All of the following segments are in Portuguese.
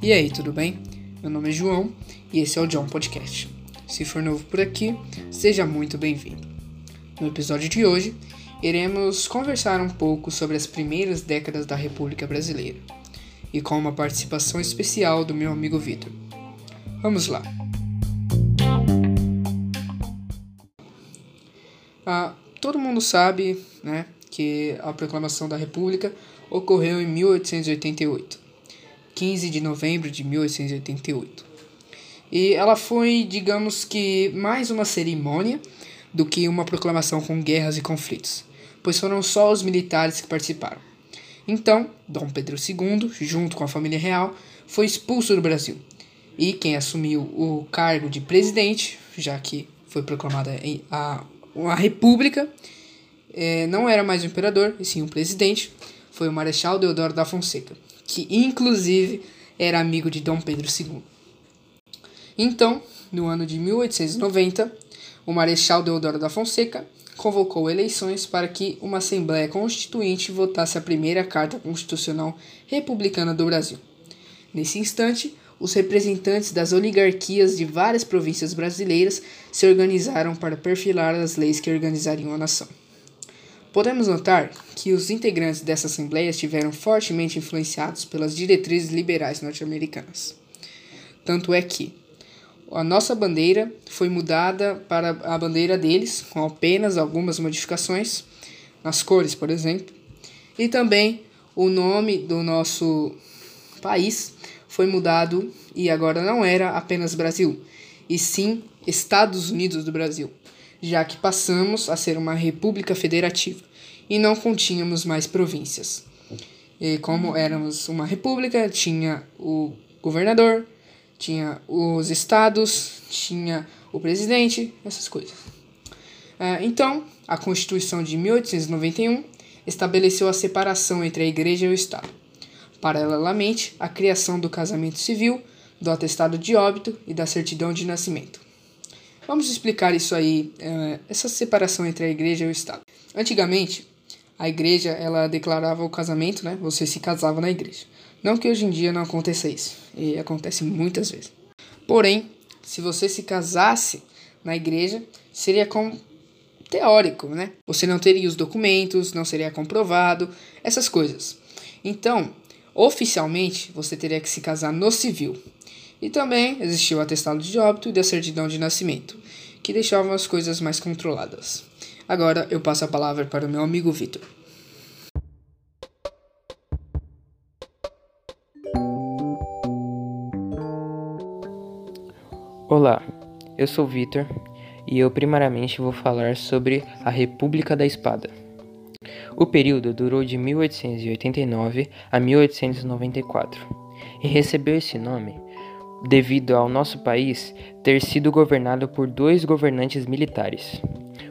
E aí, tudo bem? Meu nome é João e esse é o John Podcast. Se for novo por aqui, seja muito bem-vindo. No episódio de hoje, iremos conversar um pouco sobre as primeiras décadas da República Brasileira e com uma participação especial do meu amigo Vitor. Vamos lá! Ah, todo mundo sabe né, que a proclamação da República ocorreu em 1888, 15 de novembro de 1888. E ela foi, digamos que, mais uma cerimônia do que uma proclamação com guerras e conflitos, pois foram só os militares que participaram. Então, Dom Pedro II, junto com a família real, foi expulso do Brasil. E quem assumiu o cargo de presidente, já que foi proclamada a, a república, é, não era mais o imperador, e sim o presidente, foi o Marechal Deodoro da Fonseca, que inclusive era amigo de Dom Pedro II. Então, no ano de 1890, o Marechal Deodoro da Fonseca convocou eleições para que uma Assembleia Constituinte votasse a primeira Carta Constitucional Republicana do Brasil. Nesse instante, os representantes das oligarquias de várias províncias brasileiras se organizaram para perfilar as leis que organizariam a nação. Podemos notar que os integrantes dessa Assembleia estiveram fortemente influenciados pelas diretrizes liberais norte-americanas. Tanto é que, a nossa bandeira foi mudada para a bandeira deles, com apenas algumas modificações, nas cores, por exemplo. E também o nome do nosso país foi mudado e agora não era apenas Brasil, e sim Estados Unidos do Brasil, já que passamos a ser uma república federativa e não continhamos mais províncias. E como éramos uma república, tinha o governador, tinha os estados, tinha o presidente, essas coisas. É, então, a Constituição de 1891 estabeleceu a separação entre a Igreja e o Estado. Paralelamente, a criação do casamento civil, do atestado de óbito e da certidão de nascimento. Vamos explicar isso aí, é, essa separação entre a Igreja e o Estado. Antigamente, a Igreja ela declarava o casamento, né? Você se casava na Igreja. Não que hoje em dia não aconteça isso, e acontece muitas vezes. Porém, se você se casasse na igreja, seria com teórico, né? Você não teria os documentos, não seria comprovado, essas coisas. Então, oficialmente, você teria que se casar no civil. E também existia o atestado de óbito e a certidão de nascimento, que deixavam as coisas mais controladas. Agora eu passo a palavra para o meu amigo Vitor. Olá, eu sou Vitor e eu primariamente vou falar sobre a República da Espada. O período durou de 1889 a 1894 e recebeu esse nome devido ao nosso país ter sido governado por dois governantes militares.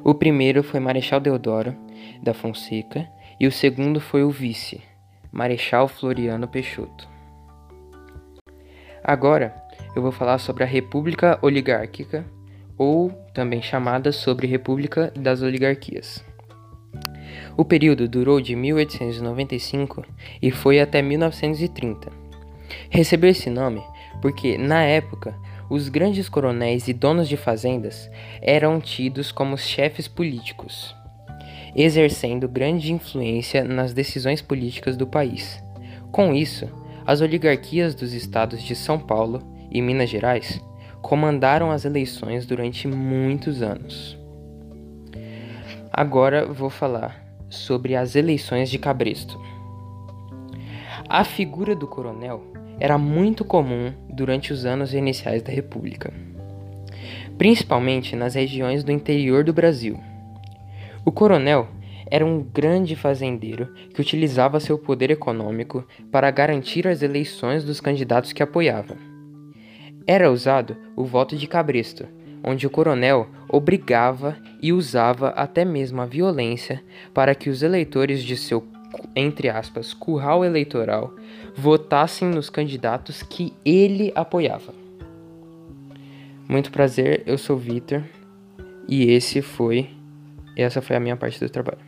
O primeiro foi Marechal Deodoro da Fonseca e o segundo foi o vice, Marechal Floriano Peixoto. Agora, eu vou falar sobre a República Oligárquica, ou também chamada sobre República das Oligarquias. O período durou de 1895 e foi até 1930. Recebeu esse nome porque, na época, os grandes coronéis e donos de fazendas eram tidos como chefes políticos, exercendo grande influência nas decisões políticas do país. Com isso, as oligarquias dos estados de São Paulo e Minas Gerais comandaram as eleições durante muitos anos. Agora vou falar sobre as eleições de Cabresto. A figura do coronel era muito comum durante os anos iniciais da República, principalmente nas regiões do interior do Brasil. O coronel era um grande fazendeiro que utilizava seu poder econômico para garantir as eleições dos candidatos que apoiava. Era usado o voto de cabresto, onde o coronel obrigava e usava até mesmo a violência para que os eleitores de seu, entre aspas, curral eleitoral votassem nos candidatos que ele apoiava. Muito prazer, eu sou Vitor e esse foi essa foi a minha parte do trabalho.